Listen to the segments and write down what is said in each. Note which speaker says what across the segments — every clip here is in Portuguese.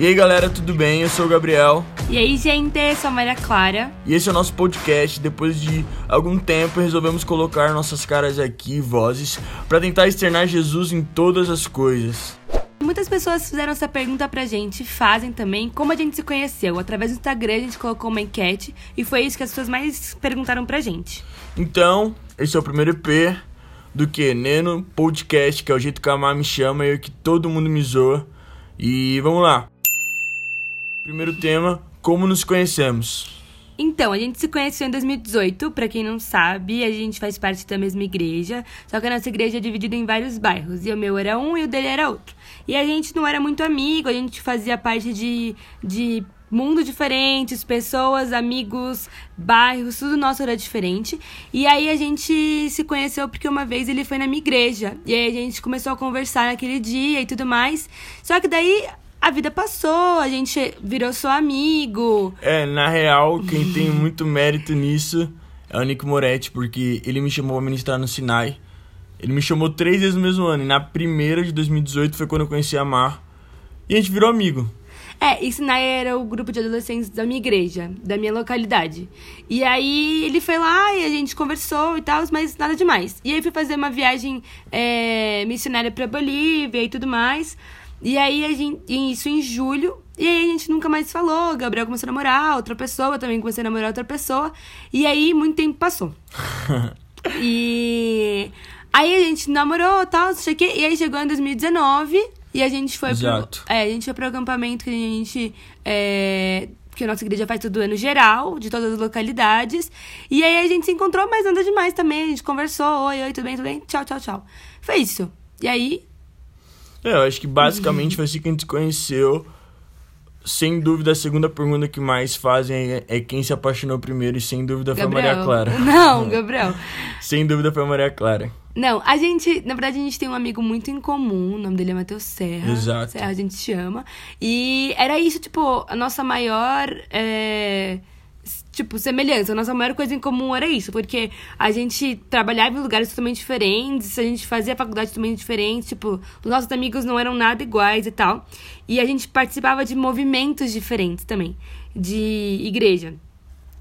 Speaker 1: E aí galera, tudo bem? Eu sou o Gabriel.
Speaker 2: E aí, gente, eu sou a Maria Clara.
Speaker 1: E esse é o nosso podcast. Depois de algum tempo, resolvemos colocar nossas caras aqui, vozes, para tentar externar Jesus em todas as coisas.
Speaker 2: Muitas pessoas fizeram essa pergunta pra gente, fazem também, como a gente se conheceu. Através do Instagram a gente colocou uma enquete e foi isso que as pessoas mais perguntaram pra gente.
Speaker 1: Então, esse é o primeiro EP do que? Neno Podcast, que é o jeito que a Má me chama e que todo mundo me zoa. E vamos lá. Primeiro tema, como nos conhecemos?
Speaker 2: Então, a gente se conheceu em 2018, pra quem não sabe, a gente faz parte da mesma igreja, só que a nossa igreja é dividida em vários bairros, e o meu era um e o dele era outro. E a gente não era muito amigo, a gente fazia parte de, de mundos diferentes, pessoas, amigos, bairros, tudo nosso era diferente. E aí a gente se conheceu porque uma vez ele foi na minha igreja. E aí a gente começou a conversar naquele dia e tudo mais. Só que daí a vida passou, a gente virou só amigo.
Speaker 1: É, na real, quem tem muito mérito nisso é o Nick Moretti, porque ele me chamou pra ministrar no Sinai. Ele me chamou três vezes no mesmo ano, e na primeira de 2018 foi quando eu conheci a Mar. E a gente virou amigo.
Speaker 2: É, e Sinai era o grupo de adolescentes da minha igreja, da minha localidade. E aí ele foi lá e a gente conversou e tal, mas nada demais. E aí fui fazer uma viagem é, missionária pra Bolívia e tudo mais. E aí a gente. Isso em julho. E aí a gente nunca mais falou. Gabriel começou a namorar, outra pessoa, também comecei a namorar outra pessoa. E aí muito tempo passou. e aí a gente namorou e tal, sei que. E aí chegou em 2019 e a gente foi
Speaker 1: Exato.
Speaker 2: pro. É, a gente foi pro acampamento que a gente. É, que a nossa igreja faz todo ano geral, de todas as localidades. E aí a gente se encontrou, mas nada demais também. A gente conversou, oi, oi, tudo bem, tudo bem? Tchau, tchau, tchau. Foi isso. E aí,
Speaker 1: É, eu acho que basicamente foi assim que a gente se conheceu. Sem dúvida, a segunda pergunta que mais fazem é, é quem se apaixonou primeiro, e sem dúvida foi a. Maria Clara.
Speaker 2: Não, Gabriel.
Speaker 1: Sem dúvida foi a Maria Clara.
Speaker 2: Não, a gente, na verdade, a gente tem um amigo muito em comum, o nome dele é Matheus Serra.
Speaker 1: Exato.
Speaker 2: Serra a gente chama. E era isso, tipo, a nossa maior. é, Tipo, semelhança. Nossa maior coisa em comum era isso, porque a gente trabalhava em lugares totalmente diferentes, a gente fazia faculdade totalmente diferente, tipo, os nossos amigos não eram nada iguais e tal. E a gente participava de movimentos diferentes também, de igreja.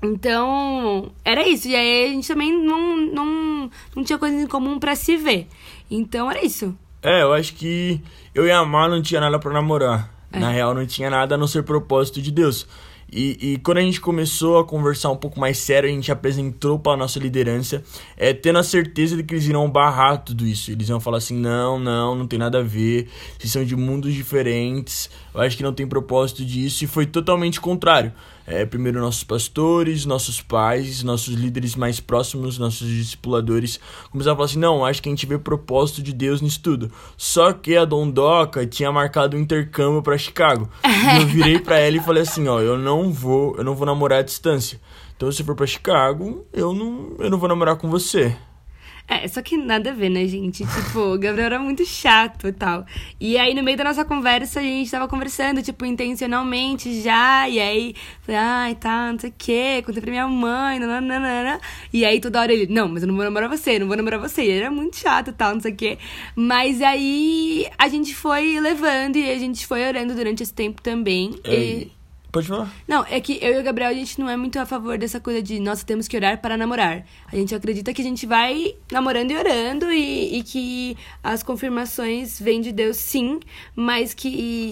Speaker 2: Então, era isso. E aí a gente também não, não, não tinha coisas em comum pra se ver. Então, era isso.
Speaker 1: É, eu acho que eu e a Mar não tinha nada pra namorar. Na real, não tinha nada a não ser propósito de Deus. E, e quando a gente começou a conversar um pouco mais sério, a gente apresentou pra nossa liderança, é, tendo a certeza de que eles iriam barrar tudo isso. Eles iam falar assim: não, não, não tem nada a ver, vocês são de mundos diferentes, eu acho que não tem propósito disso. E foi totalmente contrário. É, primeiro, nossos pastores, nossos pais, nossos líderes mais próximos, nossos discipuladores começaram a falar assim: não, acho que a gente vê propósito de Deus nisso tudo. Só que a Dondoca tinha marcado um intercâmbio pra Chicago. E eu virei pra ela e falei assim: ó, eu não vou, eu não vou namorar à distância. Então, se for pra Chicago, eu não, eu não vou namorar com você.
Speaker 2: É, só que nada a ver, né, gente? Tipo, o Gabriel era muito chato e tal. E aí, no meio da nossa conversa, a gente tava conversando, tipo, intencionalmente já. E aí, falei, ai, tá, não sei o quê. Contei pra minha mãe, nananana. E aí, toda hora ele, não, mas eu não vou namorar você, não vou namorar você. E ele era muito chato e tal, não sei o quê. Mas aí, a gente foi levando e a gente foi orando durante esse tempo também. E...
Speaker 1: Pode falar.
Speaker 2: Não, é que eu e o Gabriel, a gente não é muito a favor dessa coisa de nós temos que orar para namorar. A gente acredita que a gente vai namorando e orando e, e que as confirmações vêm de Deus, sim, mas que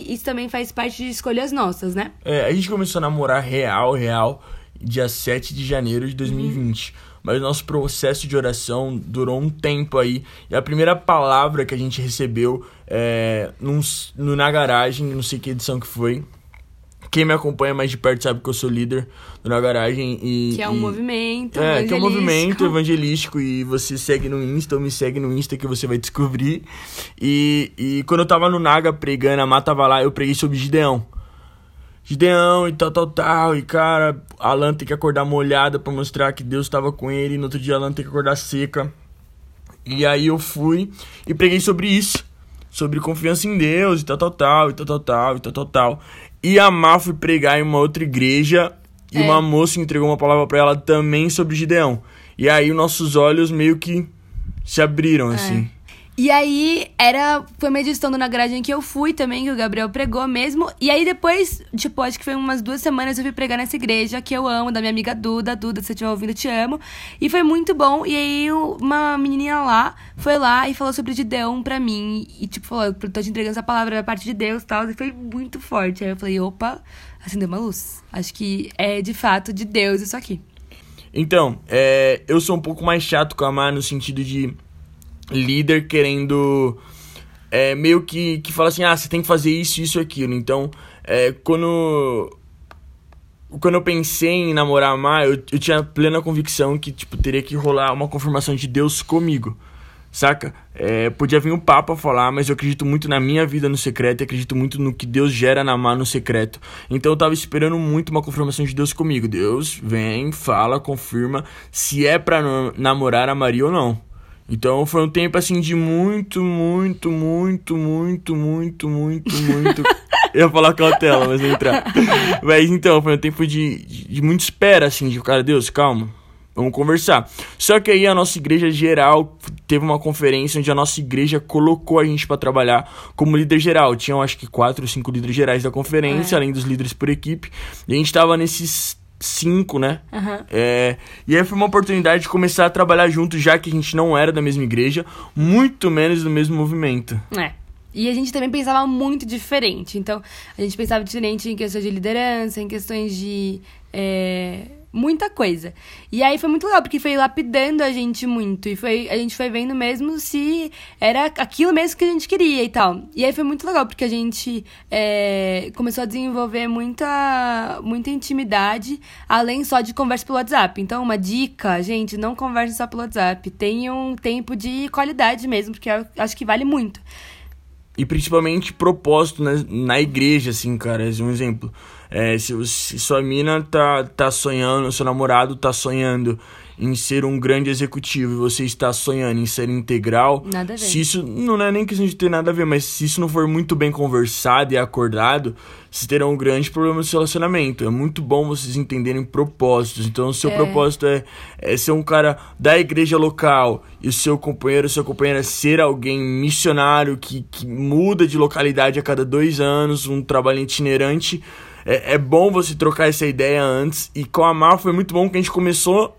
Speaker 2: isso também faz parte de escolhas nossas, né?
Speaker 1: É, a gente começou a namorar real, real, dia 7 de janeiro de 2020. Mas o nosso processo de oração durou um tempo aí. E a primeira palavra que a gente recebeu é, num, no, na garagem, não sei que edição que foi. Quem me acompanha mais de perto sabe que eu sou líder do Na Garagem e...
Speaker 2: Que é um
Speaker 1: e-
Speaker 2: movimento.
Speaker 1: É, que é um movimento evangelístico e você segue no Insta ou me segue no Insta que você vai descobrir. E, e quando eu tava no Naga pregando, a Má tava lá, eu preguei sobre Gideão. Gideão e tal, tal, tal. E cara, Alan tem que acordar molhada pra mostrar que Deus tava com ele. E no outro dia, Alan tem que acordar seca. E aí eu fui e preguei sobre isso. Sobre confiança em Deus e tal, tal, tal, e tal, tal, tal, e tal, tal, tal. E a Má foi pregar em uma outra igreja e
Speaker 2: É.
Speaker 1: uma moça entregou uma palavra pra ela também sobre Gideão. E aí os nossos olhos meio que se abriram, assim.
Speaker 2: E aí, era. Foi uma edição do Na Garagem que eu fui também, que o Gabriel pregou mesmo. E aí, depois, tipo, acho que foi umas duas semanas eu fui pregar nessa igreja que eu amo, da minha amiga Duda. Duda, se você estiver ouvindo, te amo. E foi muito bom. E aí, uma menininha lá foi lá e falou sobre Gideão pra mim. E, tipo, falou: tô te entregando essa palavra da parte de Deus e tal. E foi muito forte. Aí eu falei: opa, acendeu uma luz. Acho que é de fato de Deus isso aqui.
Speaker 1: Então, é, eu sou um pouco mais chato com a Mar no sentido de líder querendo é, meio que, que fala assim, ah, você tem que fazer isso, isso e aquilo. Então, é, quando quando eu pensei em namorar a Mar, eu, eu tinha plena convicção que, tipo, teria que rolar uma confirmação de Deus comigo, saca? É, podia vir um Papa falar, mas eu acredito muito na minha vida no secreto e acredito muito no que Deus gera na Mar no secreto. Então eu tava esperando muito uma confirmação de Deus comigo. Deus vem, fala, confirma se é pra namorar a Maria ou não. Então foi um tempo assim de muito, muito, muito, muito, muito, muito, muito. Eu ia falar cautela, mas não entrar. Mas então, foi um tempo de, de, de muita espera, assim, de cara, Deus, calma, vamos conversar. Só que aí a nossa igreja geral teve uma conferência onde a nossa igreja colocou a gente para trabalhar como líder geral. Tinham acho que quatro ou cinco líderes gerais da conferência, é. além dos líderes por equipe. E a gente tava nesses cinco, né?
Speaker 2: Uhum.
Speaker 1: É, e aí foi uma oportunidade de começar a trabalhar junto, já que a gente não era da mesma igreja, muito menos do mesmo movimento.
Speaker 2: É. E a gente também pensava muito diferente. Então, a gente pensava diferente em questões de liderança, em questões de. É muita coisa. E aí foi muito legal, porque foi lapidando a gente muito. E foi, a gente foi vendo mesmo se era aquilo mesmo que a gente queria e tal. E aí foi muito legal, porque a gente é, começou a desenvolver muita, muita intimidade, além só de conversa pelo WhatsApp. Então, uma dica, gente, não converse só pelo WhatsApp. Tenha um tempo de qualidade mesmo, porque eu acho que vale muito.
Speaker 1: E principalmente propósito na, na igreja, assim, cara. Um exemplo. É, se, se sua mina tá, tá sonhando, seu namorado tá sonhando em ser um grande executivo e você está sonhando em ser integral,
Speaker 2: nada a ver.
Speaker 1: se isso não é nem questão de ter nada a ver, mas se isso não for muito bem conversado e acordado, vocês terão um grande problema no seu relacionamento. É muito bom vocês entenderem propósitos. Então, o seu é. propósito é, é ser um cara da igreja local e o seu companheiro, seu companheira ser alguém missionário que, que muda de localidade a cada dois anos, um trabalho itinerante. É, é bom você trocar essa ideia antes. E com a Mar foi muito bom que a gente começou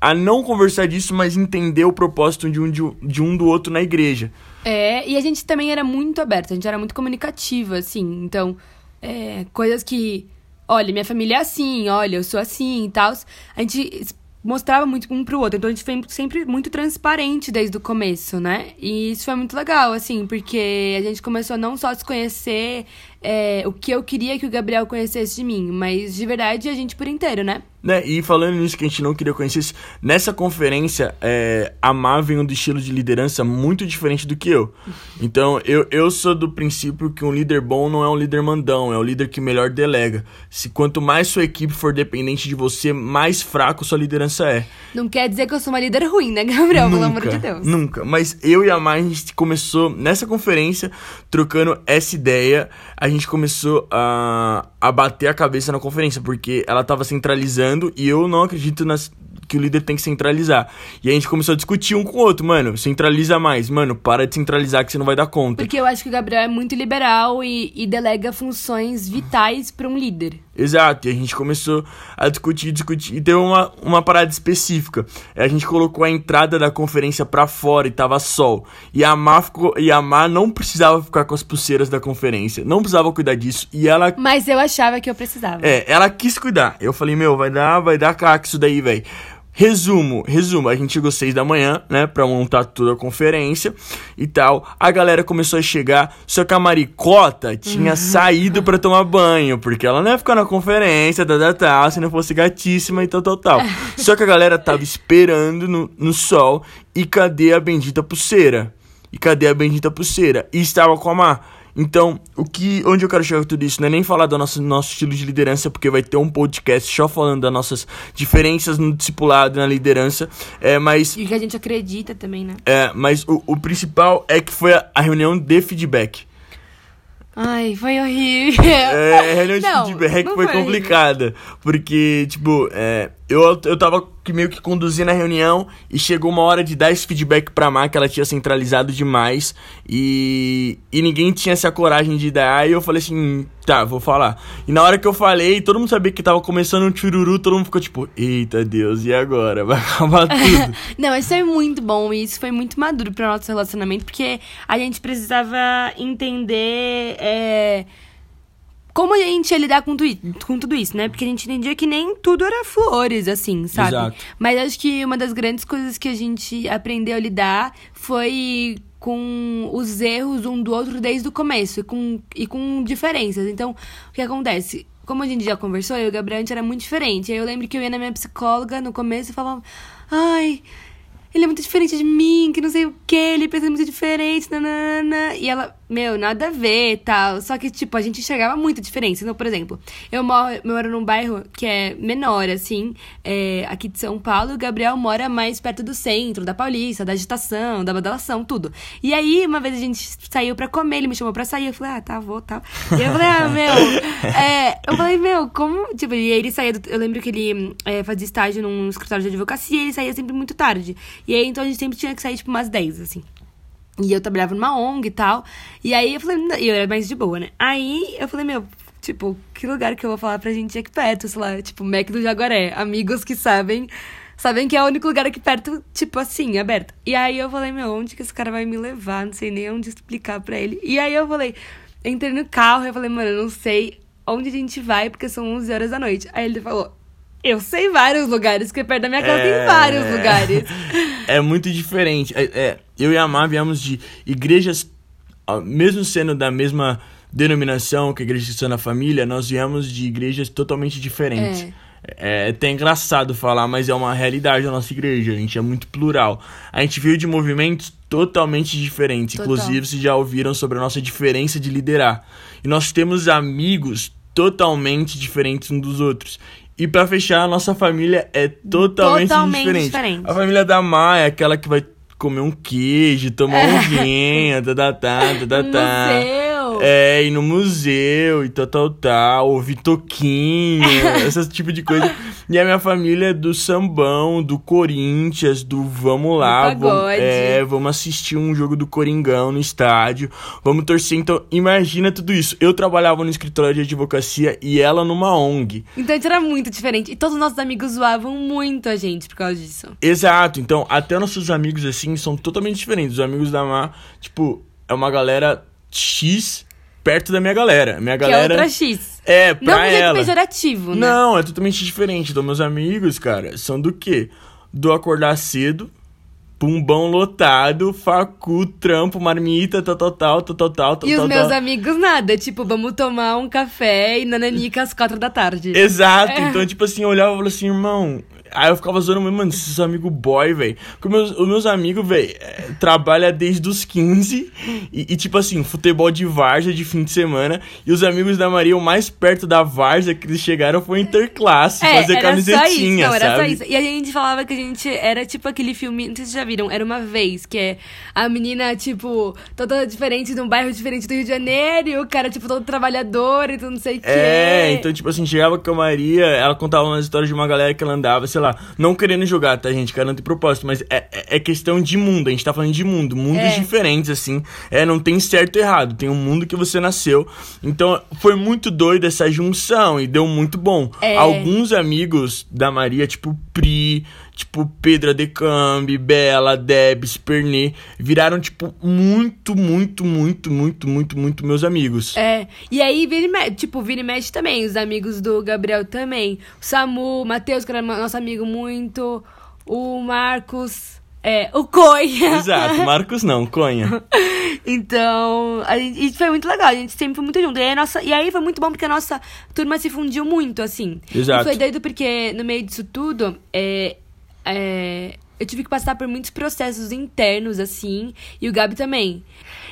Speaker 1: a não conversar disso, mas entender o propósito de um, de, de um do outro na igreja.
Speaker 2: É, e a gente também era muito aberto, a gente era muito comunicativa, assim. Então, é, coisas que, olha, minha família é assim, olha, eu sou assim e tal. A gente mostrava muito um pro outro. Então a gente foi sempre muito transparente desde o começo, né? E isso foi muito legal, assim, porque a gente começou não só a se conhecer é, o que eu queria que o Gabriel conhecesse de mim, mas de verdade a gente por inteiro, né?
Speaker 1: Né, e falando nisso que a gente não queria conhecer, nessa conferência, é, a Má vem um estilo de liderança muito diferente do que eu. Então, eu, eu sou do princípio que um líder bom não é um líder mandão, é o líder que melhor delega. Se quanto mais sua equipe for dependente de você, mais fraco sua liderança é.
Speaker 2: Não quer dizer que eu sou uma líder ruim, né, Gabriel? Nunca, Pelo amor de Deus.
Speaker 1: Nunca. Mas eu e a Má, a gente começou nessa conferência, trocando essa ideia, a gente começou a, a bater a cabeça na conferência, porque ela tava centralizando e eu não acredito nas, que o líder tem que centralizar. E a gente começou a discutir um com o outro, mano, centraliza mais, mano, para de centralizar que você não vai dar conta.
Speaker 2: Porque eu acho que o Gabriel é muito liberal e, e delega funções vitais para um líder.
Speaker 1: Exato, e a gente começou a discutir, discutir, e deu uma, uma parada específica. A gente colocou a entrada da conferência para fora e tava sol. E a Má ficou, e a Má não precisava ficar com as pulseiras da conferência, não precisava cuidar disso, e ela...
Speaker 2: Mas eu achava que eu precisava.
Speaker 1: É, ela quis cuidar. Eu falei, meu, vai dar, vai dar caca isso daí, velho. Resumo, resumo, a gente chegou seis da manhã, né, pra montar toda a conferência e tal. A galera começou a chegar, só que a Maricota tinha uhum. saído para tomar banho, porque ela não ia ficar na conferência, da tal, tal, se não fosse gatíssima e tal, tal, tal. só que a galera tava esperando no, no sol e cadê a bendita pulseira? E cadê a bendita pulseira? E estava com a Mar. Então, o que, onde eu quero chegar com tudo isso não é nem falar do nosso, nosso estilo de liderança, porque vai ter um podcast só falando das nossas diferenças no discipulado e na liderança, é, mas...
Speaker 2: E que a gente acredita também, né?
Speaker 1: É, mas o, o principal é que foi a, a reunião de feedback.
Speaker 2: Ai, foi horrível.
Speaker 1: É, a reunião de não, feedback foi, foi complicada. Porque, tipo, é, eu, eu tava meio que conduzindo a reunião e chegou uma hora de dar esse feedback pra Má, que ela tinha centralizado demais e, e ninguém tinha essa coragem de dar. E eu falei assim, tá, vou falar. E na hora que eu falei, todo mundo sabia que tava começando um chururu, todo mundo ficou tipo, eita Deus, e agora? Vai acabar tudo.
Speaker 2: Não, isso é muito bom e isso foi muito maduro pro nosso relacionamento, porque a gente precisava entender. É como a gente ia lidar com, com tudo isso, né? Porque a gente entendia que nem tudo era flores, assim, sabe? Exato. Mas acho que uma das grandes coisas que a gente aprendeu a lidar foi com os erros um do outro desde o começo e com, e com diferenças. Então, o que acontece? Como a gente já conversou, eu e o Gabriel, a gente era muito diferente. Aí eu lembro que eu ia na minha psicóloga no começo e falava: Ai, ele é muito diferente de mim, que não sei o que, ele pensa muito diferente, nanana. E ela, meu, nada a ver tal. Só que, tipo, a gente enxergava muita diferença. Então, por exemplo, eu moro, eu moro num bairro que é menor, assim, é, aqui de São Paulo, e o Gabriel mora mais perto do centro, da Paulista, da agitação, da badalação, tudo. E aí, uma vez a gente saiu pra comer, ele me chamou pra sair, eu falei, ah, tá, vou, tal. E eu falei, ah, meu, é, eu falei, meu, como, tipo, e ele saía, do, eu lembro que ele é, fazia estágio num escritório de advocacia e ele saía sempre muito tarde. E aí, então, a gente sempre tinha que sair, tipo, umas 10, assim. E eu trabalhava numa ONG e tal. E aí eu falei, e eu era mais de boa, né? Aí eu falei, meu, tipo, que lugar que eu vou falar pra gente aqui perto, sei lá, tipo, Mac do Jaguaré. Amigos que sabem, sabem que é o único lugar aqui perto, tipo assim, aberto. E aí eu falei, meu, onde que esse cara vai me levar? Não sei nem onde explicar pra ele. E aí eu falei, entrei no carro eu falei, mano, eu não sei onde a gente vai, porque são 11 horas da noite. Aí ele falou, eu sei vários lugares, porque perto da minha casa é... tem vários lugares.
Speaker 1: É muito diferente. É, é, eu e a Má viemos de igrejas, mesmo sendo da mesma denominação que a Igreja Cristã da Família, nós viemos de igrejas totalmente diferentes. É. É, é até engraçado falar, mas é uma realidade da nossa igreja. A gente é muito plural. A gente veio de movimentos totalmente diferentes. Total. Inclusive, vocês já ouviram sobre a nossa diferença de liderar. E nós temos amigos totalmente diferentes uns dos outros. E para fechar, a nossa família é totalmente, totalmente diferente. diferente. A família da Maia é aquela que vai comer um queijo, tomar um vinho, tá, tá, tá, tá, tá. É, ir no museu e tal, tal, tal, ouvir toquinho, esse tipo de coisa. E a minha família é do sambão, do Corinthians, do vamos lá, vamos, é, vamos assistir um jogo do Coringão no estádio, vamos torcer. Então, imagina tudo isso. Eu trabalhava no escritório de advocacia e ela numa ONG.
Speaker 2: Então, isso era muito diferente. E todos os nossos amigos zoavam muito a gente por causa disso.
Speaker 1: Exato. Então, até nossos amigos, assim, são totalmente diferentes. Os amigos da Mar, tipo, é uma galera X perto da minha galera. Minha galera.
Speaker 2: Que é outra X.
Speaker 1: É, pra Não ela.
Speaker 2: Não pejorativo, né?
Speaker 1: Não, é totalmente diferente. Então, meus amigos, cara, são do quê? Do acordar cedo, pumbão lotado, facu, trampo, marmita, tal, tal, tal, tal, tal, tal,
Speaker 2: E
Speaker 1: tal,
Speaker 2: os meus
Speaker 1: tal.
Speaker 2: amigos nada, tipo, vamos tomar um café e nananica às quatro da tarde.
Speaker 1: Exato, é. então, tipo assim, eu olhava e falava assim, irmão, Aí eu ficava zoando, mano, esses amigos boy, velho. Porque meus, os meus amigos, velho, é, trabalham desde os 15 e, e, tipo assim, futebol de várzea de fim de semana. E os amigos da Maria, o mais perto da várzea que eles chegaram foi interclasse, é, fazer camisetinha, não, era só isso.
Speaker 2: E a gente falava que a gente era tipo aquele filme, não sei se vocês já viram, era uma vez, que é a menina, tipo, toda diferente de um bairro diferente do Rio de Janeiro, e o cara, tipo, todo trabalhador e tudo não sei o quê.
Speaker 1: É, então, tipo assim, chegava com a Maria, ela contava umas histórias de uma galera que ela andava, sei sei lá, não querendo jogar, tá, gente? Garanto propósito, mas é, é, é questão de mundo, a gente tá falando de mundo, mundos é. diferentes, assim. É, não tem certo e errado, tem um mundo que você nasceu. Então, foi muito doido essa junção e deu muito bom. É. Alguns amigos da Maria, tipo Pri, tipo Pedro Adecambi, Bela, Debs, Pernet, viraram, tipo, muito, muito, muito, muito, muito, muito meus amigos.
Speaker 2: É, e aí, mexe, tipo, vira e mexe também, os amigos do Gabriel também. O Samu, o Matheus, que era nosso amigo muito, o Marcos... É, o Conha.
Speaker 1: Exato, Marcos não, Conha.
Speaker 2: então, a gente, foi muito legal, a gente sempre foi muito junto. E aí, nossa, e aí foi muito bom porque a nossa turma se fundiu muito, assim.
Speaker 1: Exato.
Speaker 2: E foi doido porque no meio disso tudo, é, é, eu tive que passar por muitos processos internos, assim, e o Gabi também.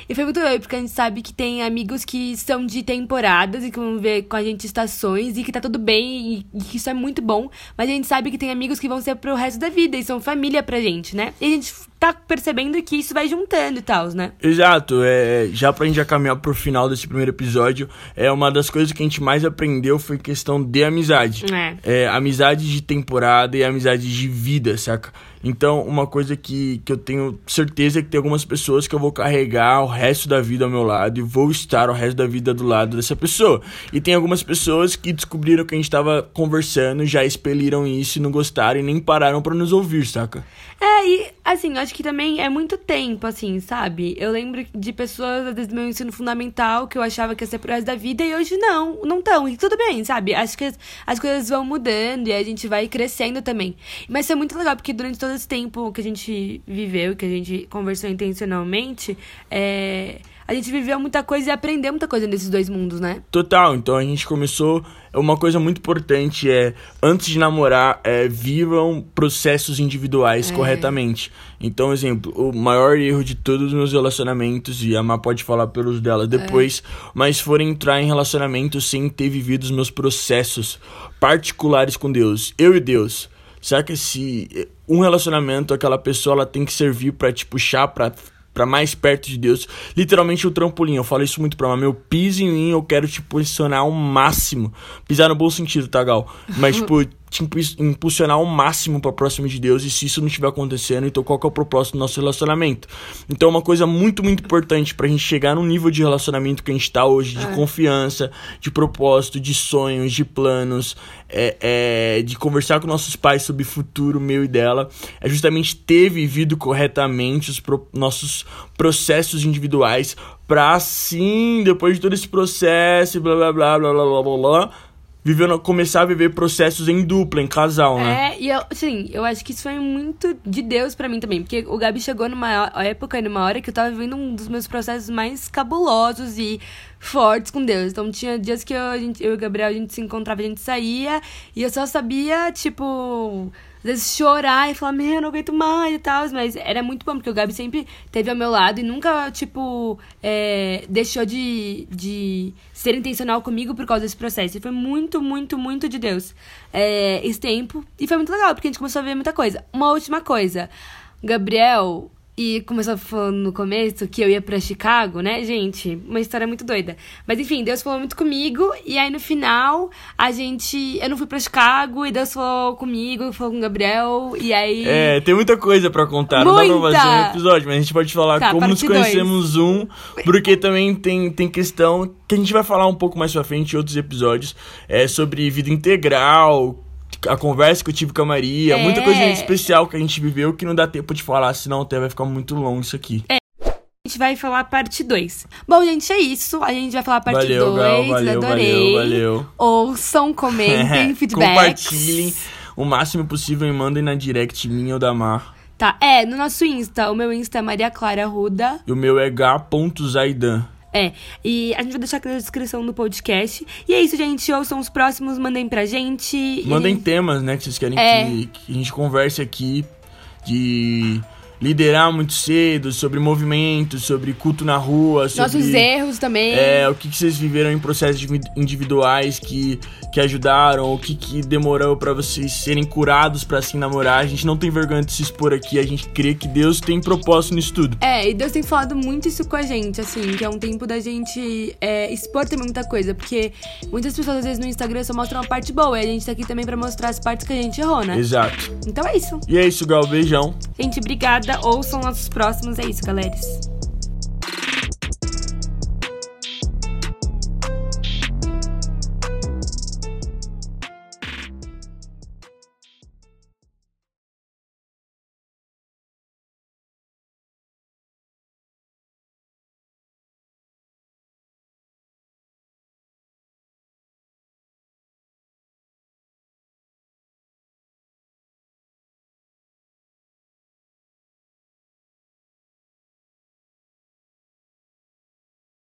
Speaker 2: E foi muito doido, porque a gente sabe que tem amigos que são de temporadas e que vão ver com a gente estações e que tá tudo bem e, e que isso é muito bom. Mas a gente sabe que tem amigos que vão ser pro resto da vida e são família pra gente, né? E a gente tá percebendo que isso vai juntando e tal, né?
Speaker 1: Exato, é, já pra gente já caminhar pro final desse primeiro episódio, é uma das coisas que a gente mais aprendeu foi questão de amizade.
Speaker 2: É.
Speaker 1: É, amizade de temporada e amizade de vida, saca? Então, uma coisa que, que eu tenho certeza é que tem algumas pessoas que eu vou carregar o resto da vida ao meu lado e vou estar o resto da vida do lado dessa pessoa. E tem algumas pessoas que descobriram que a gente tava conversando, já expeliram isso e não gostaram e nem pararam pra nos ouvir, saca?
Speaker 2: É, e assim, eu acho que também é muito tempo, assim, sabe? Eu lembro de pessoas, vezes, do meu ensino fundamental, que eu achava que ia ser pro resto da vida, e hoje não, não estão. E tudo bem, sabe? Acho que as, as coisas vão mudando e a gente vai crescendo também. Mas isso é muito legal, porque durante todo esse tempo que a gente viveu, que a gente conversou intencionalmente, é, a gente viveu muita coisa e aprendeu muita coisa nesses dois mundos, né?
Speaker 1: Total, então a gente começou. Uma coisa muito importante é, antes de namorar, é, vivam processos individuais corretamente. Então, exemplo, o maior erro de todos os meus relacionamentos, e a Má pode falar pelos dela depois, mas forem entrar em relacionamento sem ter vivido os meus processos particulares com Deus, eu e Deus. Será que se um relacionamento, aquela pessoa ela tem que servir pra te puxar pra, pra mais perto de Deus? Literalmente o trampolim. Eu falo isso muito pra mim. Meu pise em mim, eu quero te posicionar ao máximo. Pisar no bom sentido, tá, Gal? Mas, tipo, te impu- impulsionar ao máximo pra próximo de Deus. E se isso não estiver acontecendo, então qual que é o propósito do nosso relacionamento? Então, uma coisa muito, muito importante pra gente chegar no nível de relacionamento que a gente tá hoje, de confiança, de propósito, de sonhos, de planos, é, é, de conversar com nossos pais sobre o futuro meu e dela, é justamente ter vivido corretamente os pro- nossos processos individuais pra assim, depois de todo esse processo blá blá blá blá blá blá blá, blá vivendo, começar a viver processos em dupla, em casal, né?
Speaker 2: É, e eu, assim, eu acho que isso foi muito de Deus pra mim também. Porque o Gabi chegou numa época e numa hora que eu tava vivendo um dos meus processos mais cabulosos e fortes com Deus. Então tinha dias que eu, a gente, eu e o Gabriel, a gente se encontrava, a gente saía, e eu só sabia, tipo. Às vezes chorar e falar, meu, eu não aguento mais e tal. Mas era muito bom, porque o Gabi sempre teve ao meu lado e nunca, tipo, é, deixou de, de ser intencional comigo por causa desse processo. E foi muito, muito, muito de Deus é, esse tempo. E foi muito legal, porque a gente começou a ver muita coisa. Uma última coisa. Gabriel, e começou falando no começo que eu ia pra Chicago, né, gente? Uma história muito doida. Mas enfim, Deus falou muito comigo. E aí no final, a gente. Eu não fui pra Chicago e Deus falou comigo, falou com o Gabriel. E aí.
Speaker 1: É, tem muita coisa pra contar. Não dá pra
Speaker 2: Muita!
Speaker 1: fazer um episódio, mas a gente pode falar
Speaker 2: Tá,
Speaker 1: como nos
Speaker 2: parte dois.
Speaker 1: conhecemos um, porque também tem, tem questão que a gente vai falar um pouco mais pra frente em outros episódios, é sobre vida integral, a conversa que eu tive com a Maria,
Speaker 2: É.
Speaker 1: muita coisa especial que a gente viveu que não dá tempo de falar, senão até vai ficar muito longo isso aqui.
Speaker 2: A gente vai falar parte 2. Bom, gente, é isso. A gente vai falar parte 2.
Speaker 1: valeu, Gal, valeu,
Speaker 2: Adorei.
Speaker 1: valeu, valeu.
Speaker 2: Ouçam, comentem, feedback.
Speaker 1: Compartilhem o máximo possível e mandem na direct minha ou da Mar.
Speaker 2: Tá, é, no nosso Insta. O meu Insta é Maria Clara Ruda.
Speaker 1: E o meu é g.zaidan.
Speaker 2: É, e a gente vai deixar aqui na descrição do podcast. E é isso, gente. Ouçam os próximos, mandem pra gente.
Speaker 1: Mandem
Speaker 2: gente-
Speaker 1: temas, né, que vocês querem
Speaker 2: É.
Speaker 1: que, que a gente converse aqui de liderar muito cedo, sobre movimentos, sobre culto na rua, sobre
Speaker 2: Nossos erros também.
Speaker 1: é, o que, que vocês viveram em processos indivi- individuais que, que ajudaram, o que, que demorou pra vocês serem curados pra assim namorar. A gente não tem vergonha de se expor aqui, a gente crê que Deus tem propósito nisso tudo.
Speaker 2: É, e Deus tem falado muito isso com a gente, assim, que é um tempo da gente é, expor também muita coisa, porque muitas pessoas às vezes no Instagram só mostram a parte boa, e a gente tá aqui também pra mostrar as partes que a gente errou, né?
Speaker 1: Exato.
Speaker 2: Então é isso.
Speaker 1: E é isso, Gal. Beijão.
Speaker 2: Gente, obrigada. Ouçam nossos próximos. É isso, galera.